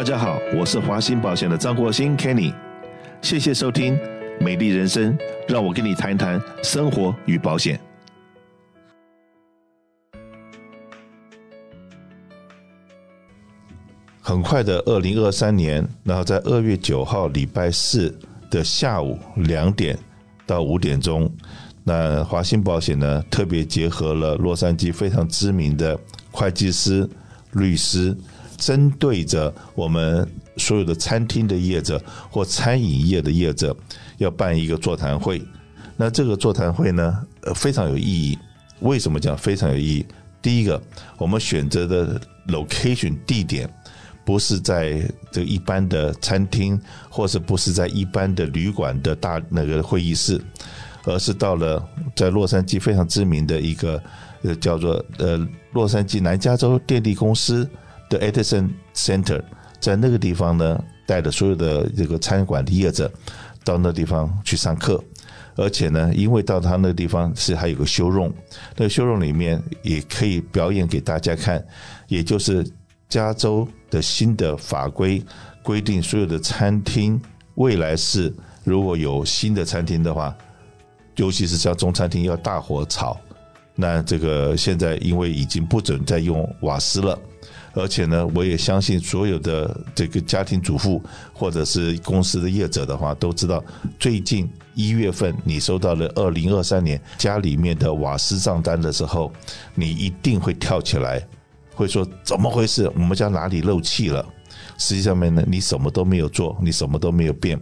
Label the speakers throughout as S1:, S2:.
S1: 大家好，我是华兴保险的张国兴 Kenny，谢谢收听《美丽人生》，让我跟你谈一谈生活与保险。很快的，二零二三年，然后在二月九号礼拜四的下午两点到五点钟，那华兴保险呢特别结合了洛杉矶非常知名的会计师、律师。针对着我们所有的餐厅的业者或餐饮业的业者，要办一个座谈会。那这个座谈会呢，呃，非常有意义。为什么讲非常有意义？第一个，我们选择的 location 地点不是在这个一般的餐厅，或是不是在一般的旅馆的大那个会议室，而是到了在洛杉矶非常知名的一个呃叫做呃洛杉矶南加州电力公司。的 Edison Center 在那个地方呢，带着所有的这个餐馆的业者到那地方去上课，而且呢，因为到他那个地方是还有个修容那个 showroom 里面也可以表演给大家看，也就是加州的新的法规规定，所有的餐厅未来是如果有新的餐厅的话，尤其是像中餐厅要大火炒，那这个现在因为已经不准再用瓦斯了。而且呢，我也相信所有的这个家庭主妇或者是公司的业者的话，都知道最近一月份你收到了二零二三年家里面的瓦斯账单的时候，你一定会跳起来，会说怎么回事？我们家哪里漏气了？实际上面呢，你什么都没有做，你什么都没有变，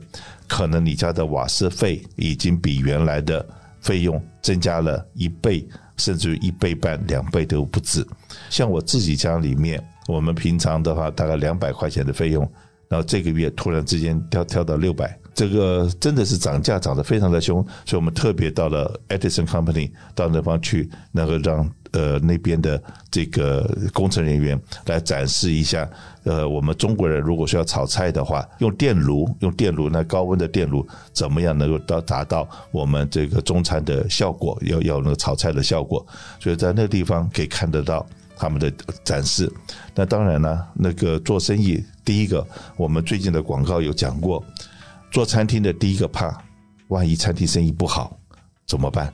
S1: 可能你家的瓦斯费已经比原来的费用增加了一倍，甚至于一倍半、两倍都不止。像我自己家里面。我们平常的话，大概两百块钱的费用，然后这个月突然之间跳跳到六百，这个真的是涨价涨得非常的凶，所以我们特别到了 Edison Company 到那方去，能够让呃那边的这个工程人员来展示一下，呃，我们中国人如果说要炒菜的话，用电炉用电炉那高温的电炉怎么样能够到达到我们这个中餐的效果，要要那个炒菜的效果，所以在那个地方可以看得到。他们的展示，那当然呢，那个做生意，第一个，我们最近的广告有讲过，做餐厅的第一个怕，万一餐厅生意不好怎么办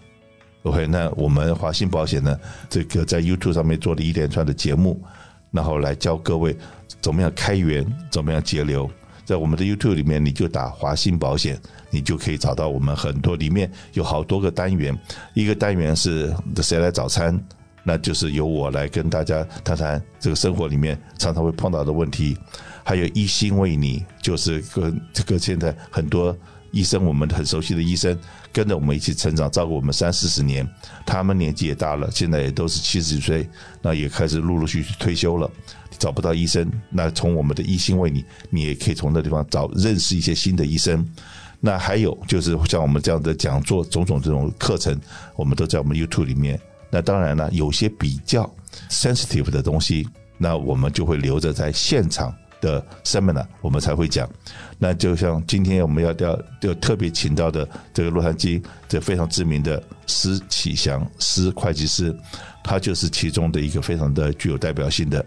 S1: ？OK，那我们华信保险呢，这个在 YouTube 上面做了一连串的节目，然后来教各位怎么样开源，怎么样节流。在我们的 YouTube 里面，你就打华信保险，你就可以找到我们很多，里面有好多个单元，一个单元是谁来早餐。那就是由我来跟大家谈谈这个生活里面常常会碰到的问题，还有一心为你，就是跟这个现在很多医生，我们很熟悉的医生，跟着我们一起成长，照顾我们三四十年，他们年纪也大了，现在也都是七十几岁，那也开始陆陆续续退休了，找不到医生，那从我们的一心为你，你也可以从那地方找认识一些新的医生。那还有就是像我们这样的讲座，种种这种课程，我们都在我们 YouTube 里面。那当然了，有些比较 sensitive 的东西，那我们就会留着在现场的 seminar，我们才会讲。那就像今天我们要要要特别请到的这个洛杉矶这非常知名的施启祥施会计师，他就是其中的一个非常的具有代表性的。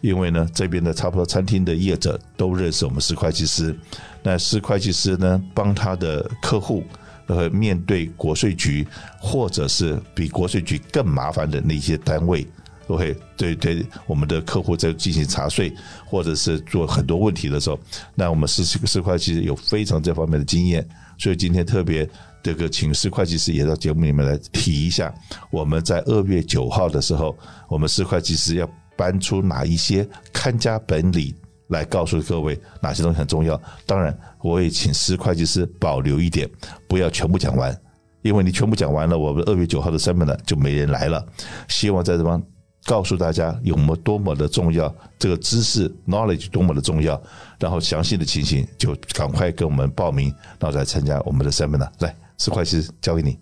S1: 因为呢，这边的差不多餐厅的业者都认识我们施会计师，那施会计师呢，帮他的客户。呃，面对国税局，或者是比国税局更麻烦的那些单位，OK，对对，我们的客户在进行查税，或者是做很多问题的时候，那我们施施会计师有非常这方面的经验，所以今天特别这个请施会计师也到节目里面来提一下，我们在二月九号的时候，我们施会计师要搬出哪一些看家本领。来告诉各位哪些东西很重要。当然，我也请司会计师保留一点，不要全部讲完，因为你全部讲完了，我们二月九号的 seminar 就没人来了。希望在这方告诉大家有么多么的重要，这个知识 knowledge 多么的重要。然后详细的情形就赶快跟我们报名，然后再参加我们的三本呢。来，司会计师交给你。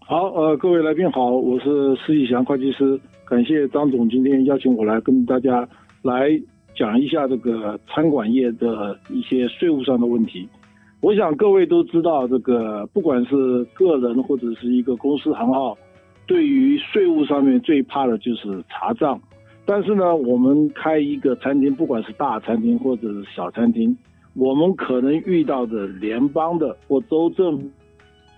S2: 好，呃，各位来宾好，我是施启祥会计师，感谢张总今天邀请我来跟大家来。讲一下这个餐馆业的一些税务上的问题。我想各位都知道，这个不管是个人或者是一个公司行号，对于税务上面最怕的就是查账。但是呢，我们开一个餐厅，不管是大餐厅或者是小餐厅，我们可能遇到的联邦的或州政府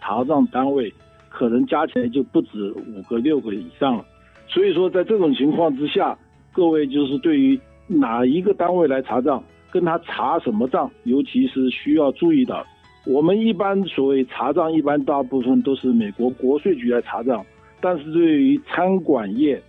S2: 查账单位，可能加起来就不止五个六个以上了。所以说，在这种情况之下，各位就是对于哪一个单位来查账，跟他查什么账，尤其是需要注意的。我们一般所谓查账，一般大部分都是美国国税局来查账，但是对于餐馆业，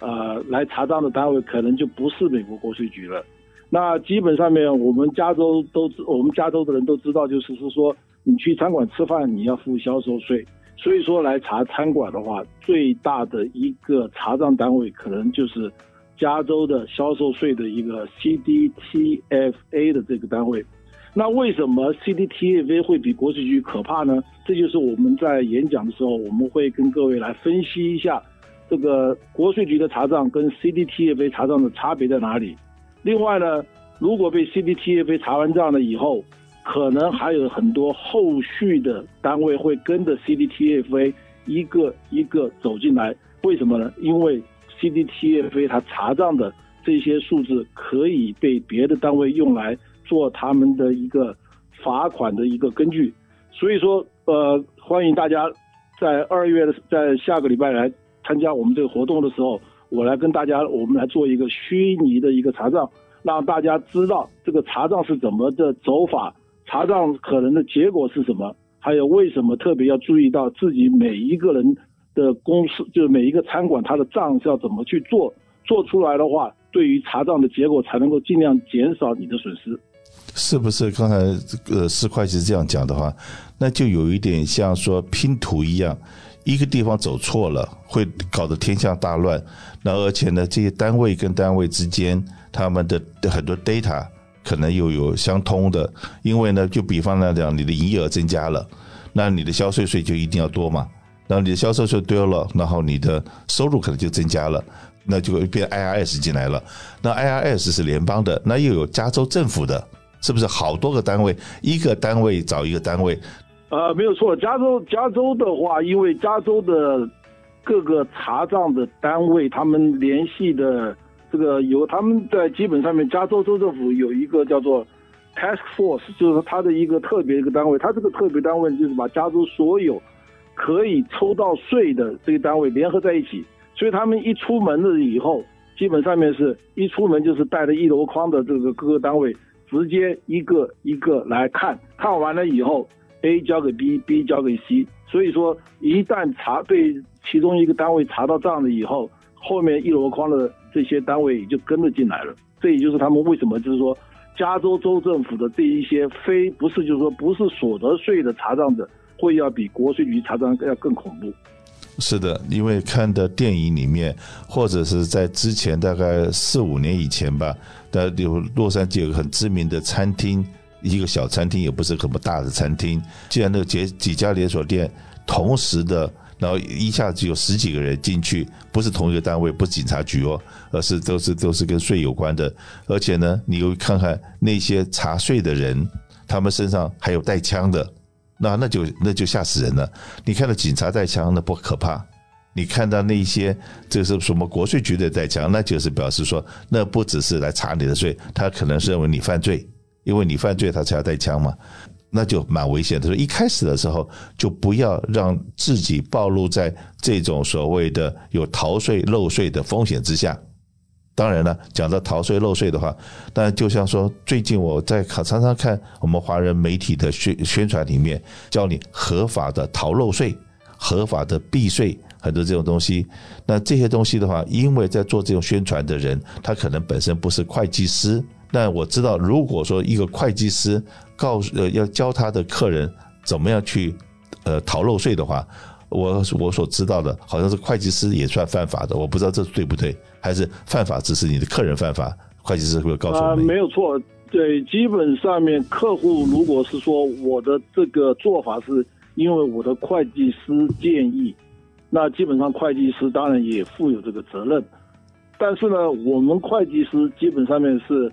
S2: 呃，来查账的单位可能就不是美国国税局了。那基本上面，我们加州都知，我们加州的人都知道，就是是说，你去餐馆吃饭，你要付销售税。所以说，来查餐馆的话，最大的一个查账单位可能就是加州的销售税的一个 CDTFA 的这个单位。那为什么 CDTFA 会比国税局可怕呢？这就是我们在演讲的时候，我们会跟各位来分析一下。这个国税局的查账跟 CDTFA 查账的差别在哪里？另外呢，如果被 CDTFA 查完账了以后，可能还有很多后续的单位会跟着 CDTFA 一个一个走进来。为什么呢？因为 CDTFA 它查账的这些数字可以被别的单位用来做他们的一个罚款的一个根据。所以说，呃，欢迎大家在二月的在下个礼拜来。参加我们这个活动的时候，我来跟大家，我们来做一个虚拟的一个查账，让大家知道这个查账是怎么的走法，查账可能的结果是什么，还有为什么特别要注意到自己每一个人的公司，就是每一个餐馆它的账是要怎么去做，做出来的话，对于查账的结果才能够尽量减少你的损失。
S1: 是不是刚才这个施会计师这样讲的话，那就有一点像说拼图一样。一个地方走错了，会搞得天下大乱。那而且呢，这些单位跟单位之间，他们的很多 data 可能又有相通的。因为呢，就比方来讲，你的营业额增加了，那你的销售税就一定要多嘛。然后你的销售就多了，然后你的收入可能就增加了，那就会变 IRS 进来了。那 IRS 是联邦的，那又有加州政府的，是不是好多个单位？一个单位找一个单位。
S2: 呃，没有错，加州加州的话，因为加州的各个查账的单位，他们联系的这个有他们在基本上面，加州州政府有一个叫做 Task Force，就是他的一个特别一个单位，他这个特别单位就是把加州所有可以抽到税的这个单位联合在一起，所以他们一出门了以后，基本上面是一出门就是带着一箩筐的这个各个单位，直接一个一个来看，看完了以后。A 交给 B，B 交给 C，所以说一旦查对其中一个单位查到账了以后，后面一箩筐的这些单位也就跟着进来了。这也就是他们为什么就是说，加州州政府的这一些非不是就是说不是所得税的查账的，会要比国税局查账要更恐怖。
S1: 是的，因为看的电影里面，或者是在之前大概四五年以前吧，的有洛杉矶有个很知名的餐厅。一个小餐厅也不是什么大的餐厅，既然那个几几家连锁店同时的，然后一下子有十几个人进去，不是同一个单位，不是警察局哦，而是都是都是跟税有关的，而且呢，你又看看那些查税的人，他们身上还有带枪的，那那就那就吓死人了。你看到警察带枪，那不可怕；你看到那些这是什么国税局的带枪，那就是表示说，那不只是来查你的税，他可能是认为你犯罪。因为你犯罪，他才要带枪嘛，那就蛮危险的。所以一开始的时候，就不要让自己暴露在这种所谓的有逃税漏税的风险之下。当然了，讲到逃税漏税的话，但就像说，最近我在常常看我们华人媒体的宣宣传里面，教你合法的逃漏税、合法的避税，很多这种东西。那这些东西的话，因为在做这种宣传的人，他可能本身不是会计师。但我知道，如果说一个会计师告诉呃要教他的客人怎么样去呃逃漏税的话，我我所知道的好像是会计师也算犯法的，我不知道这对不对，还是犯法只是你的客人犯法，会计师会告诉我们。
S2: 没有错，对，基本上面客户如果是说我的这个做法是因为我的会计师建议，那基本上会计师当然也负有这个责任，但是呢，我们会计师基本上面是。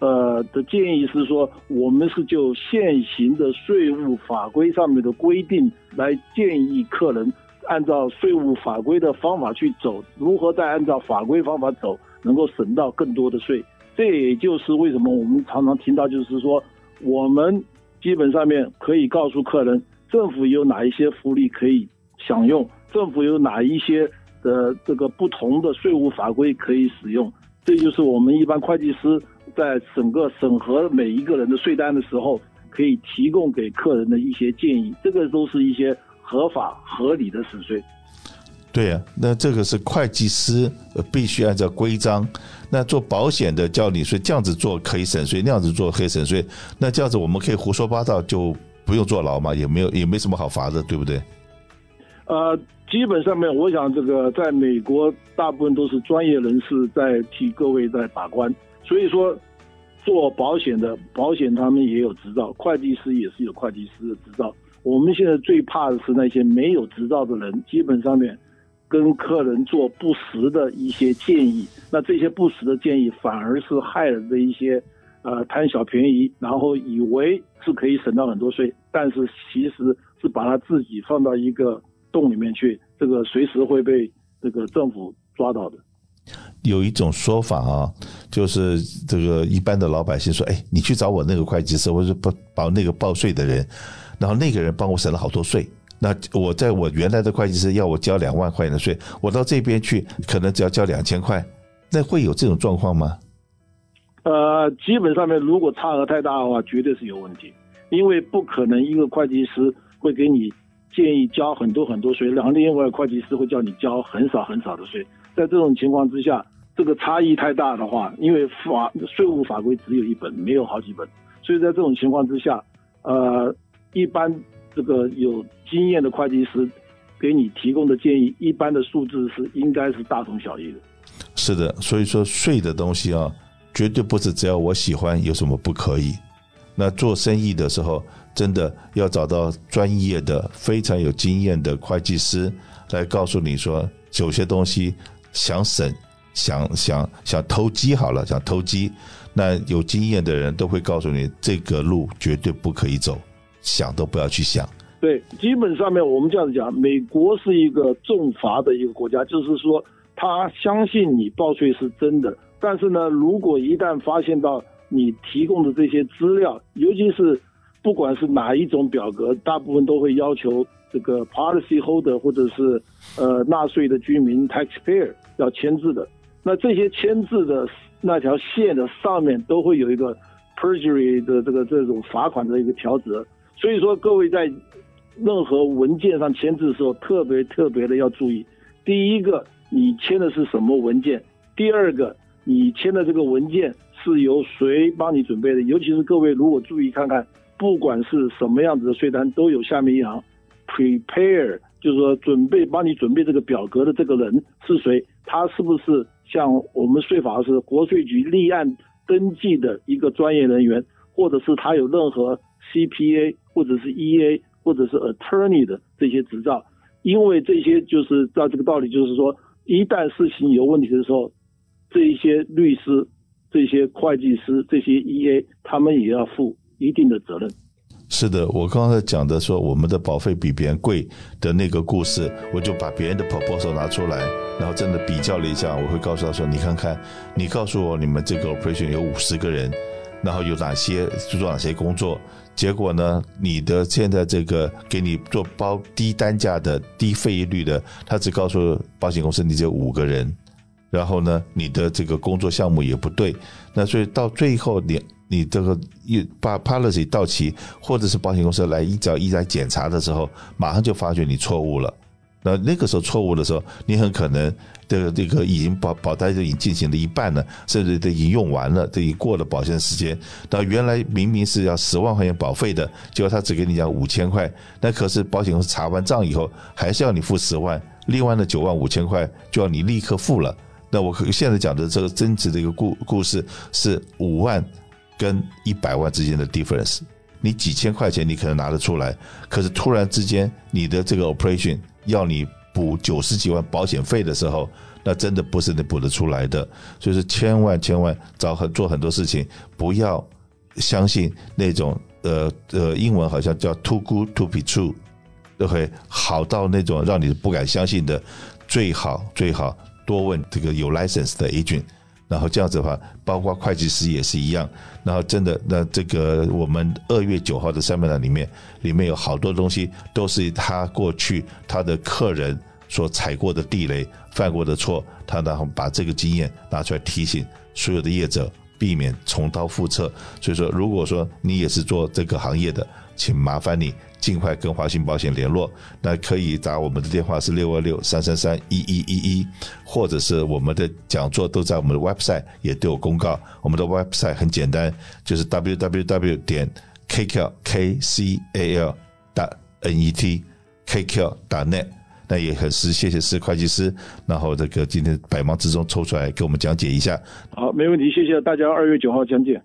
S2: 呃的建议是说，我们是就现行的税务法规上面的规定来建议客人按照税务法规的方法去走，如何再按照法规方法走，能够省到更多的税。这也就是为什么我们常常听到，就是说我们基本上面可以告诉客人，政府有哪一些福利可以享用，政府有哪一些的这个不同的税务法规可以使用。这就是我们一般会计师在整个审核每一个人的税单的时候，可以提供给客人的一些建议。这个都是一些合法合理的省税。
S1: 对呀、啊，那这个是会计师必须按照规章。那做保险的叫你说这样子做可以省税，那样子做可以省税。那这样子我们可以胡说八道，就不用坐牢嘛？也没有也没什么好罚的，对不对？
S2: 呃，基本上面，我想这个在美国大部分都是专业人士在替各位在把关。所以说，做保险的保险他们也有执照，会计师也是有会计师的执照。我们现在最怕的是那些没有执照的人，基本上面。跟客人做不实的一些建议，那这些不实的建议反而是害人的一些，呃，贪小便宜，然后以为是可以省到很多税，但是其实是把他自己放到一个洞里面去，这个随时会被这个政府抓到的。
S1: 有一种说法啊，就是这个一般的老百姓说，哎，你去找我那个会计师，或者不报那个报税的人，然后那个人帮我省了好多税。那我在我原来的会计师要我交两万块钱的税，我到这边去可能只要交两千块，那会有这种状况吗？
S2: 呃，基本上面如果差额太大的话，绝对是有问题，因为不可能一个会计师会给你建议交很多很多税，然后另外会计师会叫你交很少很少的税。在这种情况之下，这个差异太大的话，因为法税务法规只有一本，没有好几本，所以在这种情况之下，呃，一般。这个有经验的会计师给你提供的建议，一般的数字是应该是大同小异的。
S1: 是的，所以说税的东西啊，绝对不是只要我喜欢有什么不可以。那做生意的时候，真的要找到专业的、非常有经验的会计师来告诉你说，有些东西想省、想想想投机好了，想投机，那有经验的人都会告诉你，这个路绝对不可以走。想都不要去想。
S2: 对，基本上面我们这样子讲，美国是一个重罚的一个国家，就是说他相信你报税是真的，但是呢，如果一旦发现到你提供的这些资料，尤其是不管是哪一种表格，大部分都会要求这个 policy holder 或者是呃纳税的居民 taxpayer 要签字的，那这些签字的那条线的上面都会有一个 perjury 的这个这种罚款的一个条则。所以说，各位在任何文件上签字的时候，特别特别的要注意。第一个，你签的是什么文件？第二个，你签的这个文件是由谁帮你准备的？尤其是各位如果注意看看，不管是什么样子的税单，都有下面一行，prepare，就是说准备帮你准备这个表格的这个人是谁？他是不是像我们税法是国税局立案登记的一个专业人员，或者是他有任何？CPA 或者是 EA 或者是 Attorney 的这些执照，因为这些就是照这个道理，就是说，一旦事情有问题的时候，这些律师、这些会计师、这些 EA，他们也要负一定的责任。
S1: 是的，我刚才讲的说我们的保费比别人贵的那个故事，我就把别人的 proposal 拿出来，然后真的比较了一下，我会告诉他说：“你看看，你告诉我你们这个 operation 有五十个人。”然后有哪些做哪些工作？结果呢？你的现在这个给你做包低单价的低费率的，他只告诉保险公司你只有五个人，然后呢，你的这个工作项目也不对，那所以到最后你你这个一把 policy 到期，或者是保险公司来一找一来检查的时候，马上就发觉你错误了。那那个时候错误的时候，你很可能这个这个已经保保单就已经进行了一半了，甚至都已经用完了，都已经过了保险时间。那原来明明是要十万块钱保费的，结果他只给你讲五千块。那可是保险公司查完账以后，还是要你付十万，另外的九万五千块就要你立刻付了。那我现在讲的这个增值的一个故故事是五万跟一百万之间的 difference。你几千块钱你可能拿得出来，可是突然之间你的这个 operation。要你补九十几万保险费的时候，那真的不是你补得出来的。所以说，千万千万找很做很多事情，不要相信那种呃呃，英文好像叫 too good to be true，都会好到那种让你不敢相信的。最好最好多问这个有 license 的 agent，然后这样子的话，包括会计师也是一样。然后真的，那这个我们二月九号的 seminar 里面，里面有好多东西都是他过去他的客人所踩过的地雷、犯过的错，他然后把这个经验拿出来提醒所有的业者，避免重蹈覆辙。所以说，如果说你也是做这个行业的，请麻烦你。尽快跟华信保险联络，那可以打我们的电话是六二六三三三一一一一，或者是我们的讲座都在我们的 website 也都有公告。我们的 website 很简单，就是 www 点 kqkcal 打 net，kq 打 net。那也很是谢谢施会计师，然后这个今天百忙之中抽出来给我们讲解一下。
S2: 好，没问题，谢谢大家，二月九号讲解。